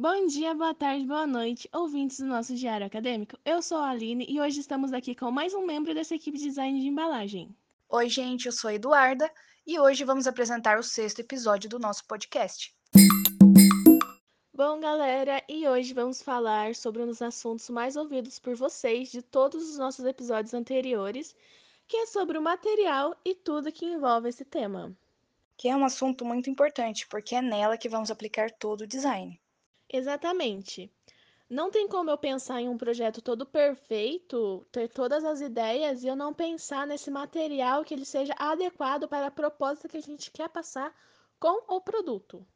Bom dia, boa tarde, boa noite, ouvintes do nosso Diário Acadêmico. Eu sou a Aline e hoje estamos aqui com mais um membro dessa equipe de design de embalagem. Oi, gente, eu sou a Eduarda e hoje vamos apresentar o sexto episódio do nosso podcast. Bom, galera, e hoje vamos falar sobre um dos assuntos mais ouvidos por vocês de todos os nossos episódios anteriores, que é sobre o material e tudo que envolve esse tema. Que é um assunto muito importante, porque é nela que vamos aplicar todo o design. Exatamente. Não tem como eu pensar em um projeto todo perfeito, ter todas as ideias e eu não pensar nesse material que ele seja adequado para a proposta que a gente quer passar com o produto.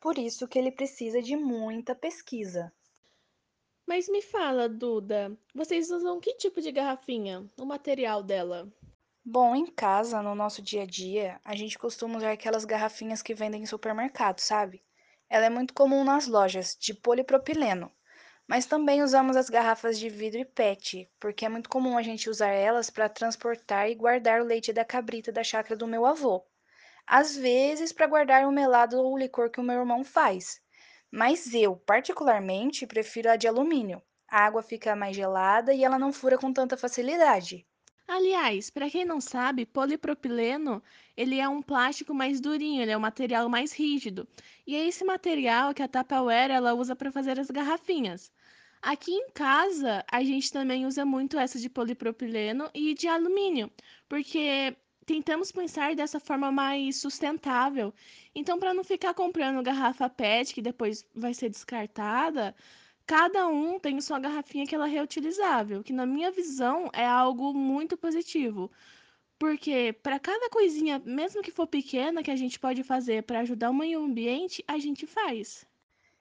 Por isso que ele precisa de muita pesquisa. Mas me fala, Duda, vocês usam que tipo de garrafinha? O material dela? Bom, em casa, no nosso dia a dia, a gente costuma usar aquelas garrafinhas que vendem em supermercado, sabe? Ela é muito comum nas lojas, de polipropileno. Mas também usamos as garrafas de vidro e PET, porque é muito comum a gente usar elas para transportar e guardar o leite da cabrita da chácara do meu avô. Às vezes, para guardar o melado ou o licor que o meu irmão faz. Mas eu, particularmente, prefiro a de alumínio. A água fica mais gelada e ela não fura com tanta facilidade. Aliás, para quem não sabe, polipropileno, ele é um plástico mais durinho, ele é um material mais rígido. E é esse material que a Tupperware ela usa para fazer as garrafinhas. Aqui em casa, a gente também usa muito essa de polipropileno e de alumínio, porque tentamos pensar dessa forma mais sustentável. Então, para não ficar comprando garrafa PET que depois vai ser descartada, cada um tem sua garrafinha que ela é reutilizável, que na minha visão é algo muito positivo. Porque para cada coisinha, mesmo que for pequena, que a gente pode fazer para ajudar o meio ambiente, a gente faz.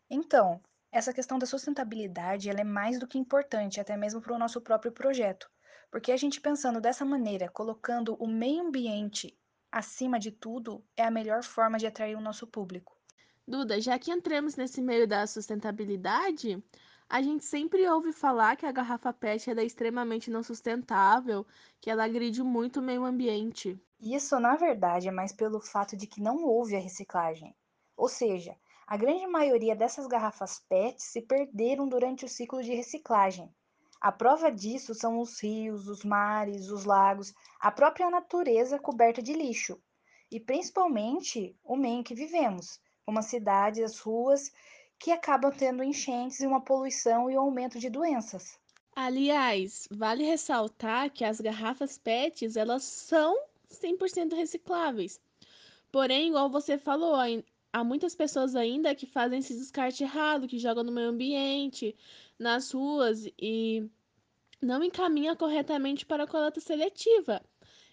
Então, essa questão da sustentabilidade ela é mais do que importante, até mesmo para o nosso próprio projeto. Porque a gente pensando dessa maneira, colocando o meio ambiente acima de tudo, é a melhor forma de atrair o nosso público. Duda, já que entramos nesse meio da sustentabilidade, a gente sempre ouve falar que a garrafa PET é extremamente não sustentável, que ela agride muito o meio ambiente. Isso, na verdade, é mais pelo fato de que não houve a reciclagem. Ou seja, a grande maioria dessas garrafas PET se perderam durante o ciclo de reciclagem. A prova disso são os rios, os mares, os lagos, a própria natureza coberta de lixo. E principalmente o meio em que vivemos, uma cidade, as ruas, que acabam tendo enchentes e uma poluição e um aumento de doenças. Aliás, vale ressaltar que as garrafas PETs, elas são 100% recicláveis. Porém, igual você falou, há muitas pessoas ainda que fazem esse descarte errado, que jogam no meio ambiente, nas ruas e não encaminham corretamente para a coleta seletiva.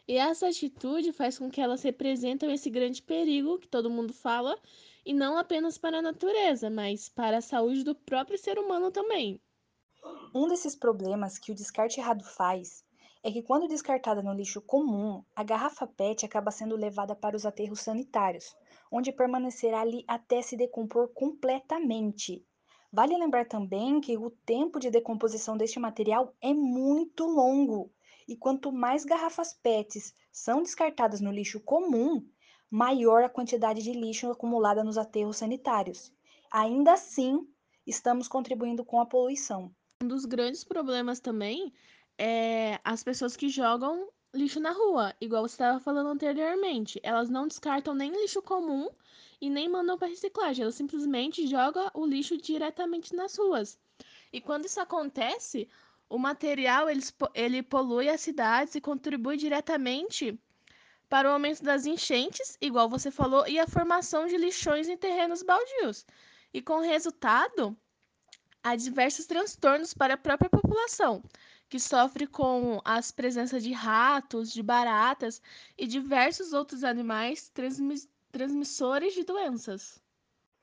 E essa atitude faz com que elas representem esse grande perigo que todo mundo fala, e não apenas para a natureza, mas para a saúde do próprio ser humano também. Um desses problemas que o descarte errado faz é que, quando descartada no lixo comum, a garrafa PET acaba sendo levada para os aterros sanitários, onde permanecerá ali até se decompor completamente. Vale lembrar também que o tempo de decomposição deste material é muito longo, e quanto mais garrafas PETs são descartadas no lixo comum, maior a quantidade de lixo acumulada nos aterros sanitários. Ainda assim, estamos contribuindo com a poluição. Um dos grandes problemas também é as pessoas que jogam lixo na rua, igual você estava falando anteriormente. Elas não descartam nem lixo comum e nem mandam para reciclagem, elas simplesmente jogam o lixo diretamente nas ruas. E quando isso acontece, o material ele, ele polui as cidades e contribui diretamente para o aumento das enchentes, igual você falou, e a formação de lixões em terrenos baldios. E com resultado, há diversos transtornos para a própria população, que sofre com as presenças de ratos, de baratas e diversos outros animais transmis transmissores de doenças.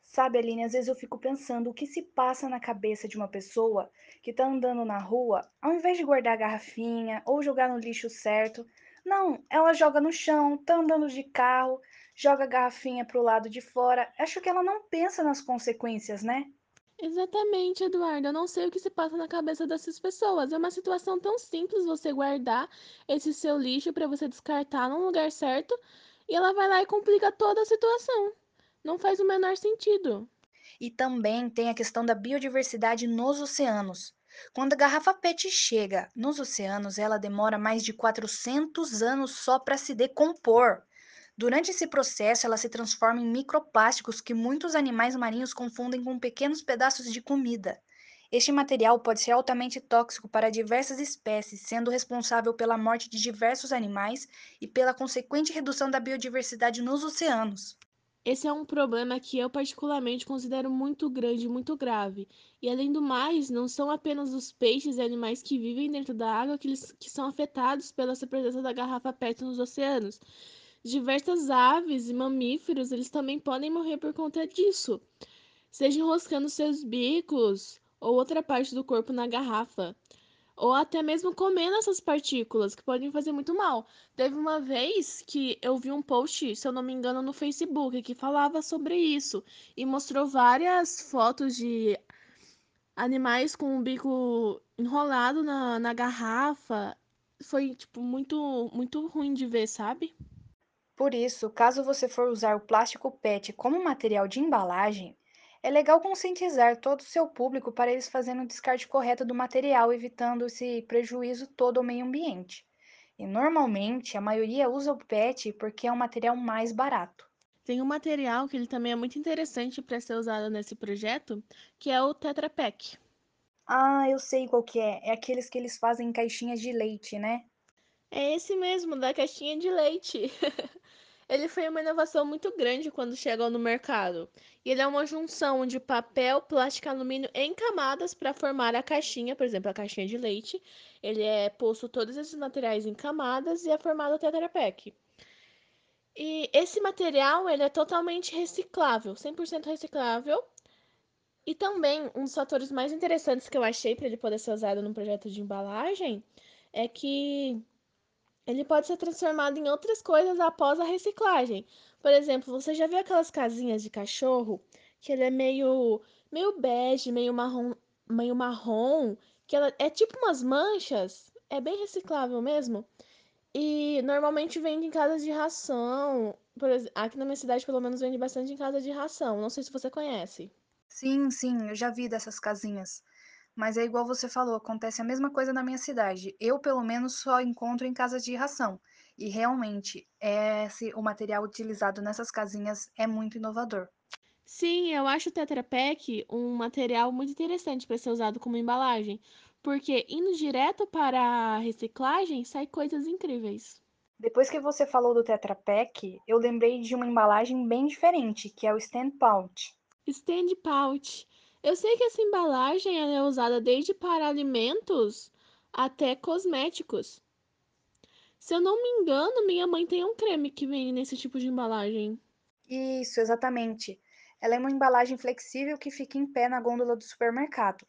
Sabe, Aline, às vezes eu fico pensando o que se passa na cabeça de uma pessoa que está andando na rua, ao invés de guardar a garrafinha ou jogar no lixo certo, não, ela joga no chão, tá andando de carro, joga a garrafinha pro lado de fora. Acho que ela não pensa nas consequências, né? Exatamente, Eduardo. Eu não sei o que se passa na cabeça dessas pessoas. É uma situação tão simples você guardar esse seu lixo para você descartar num lugar certo e ela vai lá e complica toda a situação. Não faz o menor sentido. E também tem a questão da biodiversidade nos oceanos. Quando a garrafa PET chega nos oceanos, ela demora mais de 400 anos só para se decompor. Durante esse processo, ela se transforma em microplásticos que muitos animais marinhos confundem com pequenos pedaços de comida. Este material pode ser altamente tóxico para diversas espécies, sendo responsável pela morte de diversos animais e pela consequente redução da biodiversidade nos oceanos. Esse é um problema que eu particularmente considero muito grande, muito grave. E além do mais, não são apenas os peixes e animais que vivem dentro da água que, eles, que são afetados pela presença da garrapa PET nos oceanos. Diversas aves e mamíferos, eles também podem morrer por conta disso, seja enroscando seus bicos ou outra parte do corpo na garrafa ou até mesmo comendo essas partículas que podem fazer muito mal. Teve uma vez que eu vi um post, se eu não me engano, no Facebook que falava sobre isso e mostrou várias fotos de animais com o bico enrolado na, na garrafa. Foi, tipo, muito, muito ruim de ver, sabe? Por isso, caso você for usar o plástico PET como material de embalagem, é legal conscientizar todo o seu público para eles fazerem o descarte correto do material, evitando esse prejuízo todo ao meio ambiente. E normalmente a maioria usa o PET porque é um material mais barato. Tem um material que ele também é muito interessante para ser usado nesse projeto, que é o Tetra Pak. Ah, eu sei qual que é. É aqueles que eles fazem em caixinhas de leite, né? É esse mesmo, da caixinha de leite. Ele foi uma inovação muito grande quando chegou no mercado. E ele é uma junção de papel, plástico e alumínio em camadas para formar a caixinha, por exemplo, a caixinha de leite. Ele é posto todos esses materiais em camadas e é formado o Tetra Pak. E esse material, ele é totalmente reciclável, 100% reciclável. E também, um dos fatores mais interessantes que eu achei para ele poder ser usado num projeto de embalagem é que ele pode ser transformado em outras coisas após a reciclagem. Por exemplo, você já viu aquelas casinhas de cachorro que ele é meio meio bege, meio marrom, meio marrom, que ela é tipo umas manchas, é bem reciclável mesmo. E normalmente vende em casas de ração. Exemplo, aqui na minha cidade, pelo menos, vende bastante em casa de ração. Não sei se você conhece. Sim, sim, eu já vi dessas casinhas. Mas é igual você falou, acontece a mesma coisa na minha cidade. Eu, pelo menos, só encontro em casas de ração. E realmente, esse, o material utilizado nessas casinhas é muito inovador. Sim, eu acho o Tetra Pak um material muito interessante para ser usado como embalagem, porque indo direto para a reciclagem sai coisas incríveis. Depois que você falou do Tetra Pak, eu lembrei de uma embalagem bem diferente, que é o Stand Pouch. Stand Pouch. Eu sei que essa embalagem é usada desde para alimentos até cosméticos. Se eu não me engano, minha mãe tem um creme que vem nesse tipo de embalagem. Isso, exatamente. Ela é uma embalagem flexível que fica em pé na gôndola do supermercado.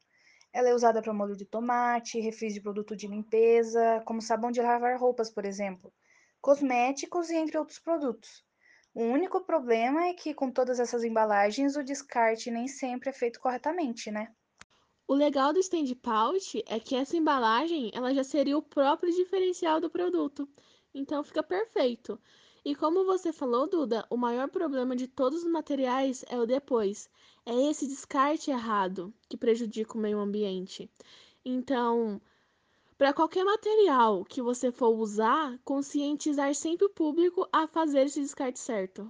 Ela é usada para molho de tomate, refis de produto de limpeza, como sabão de lavar roupas, por exemplo, cosméticos e entre outros produtos. O único problema é que com todas essas embalagens o descarte nem sempre é feito corretamente, né? O legal do stand pouch é que essa embalagem ela já seria o próprio diferencial do produto. Então fica perfeito. E como você falou, Duda, o maior problema de todos os materiais é o depois. É esse descarte errado que prejudica o meio ambiente. Então, para qualquer material que você for usar, conscientizar sempre o público a fazer esse descarte certo.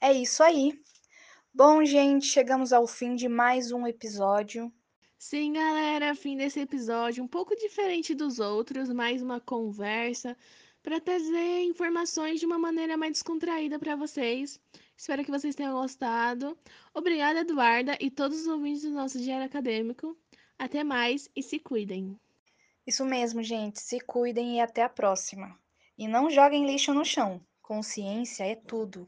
É isso aí. Bom, gente, chegamos ao fim de mais um episódio. Sim, galera, fim desse episódio um pouco diferente dos outros, mais uma conversa para trazer informações de uma maneira mais descontraída para vocês. Espero que vocês tenham gostado. Obrigada, Eduarda, e todos os ouvintes do nosso diário acadêmico. Até mais e se cuidem. Isso mesmo, gente. Se cuidem e até a próxima. E não joguem lixo no chão. Consciência é tudo.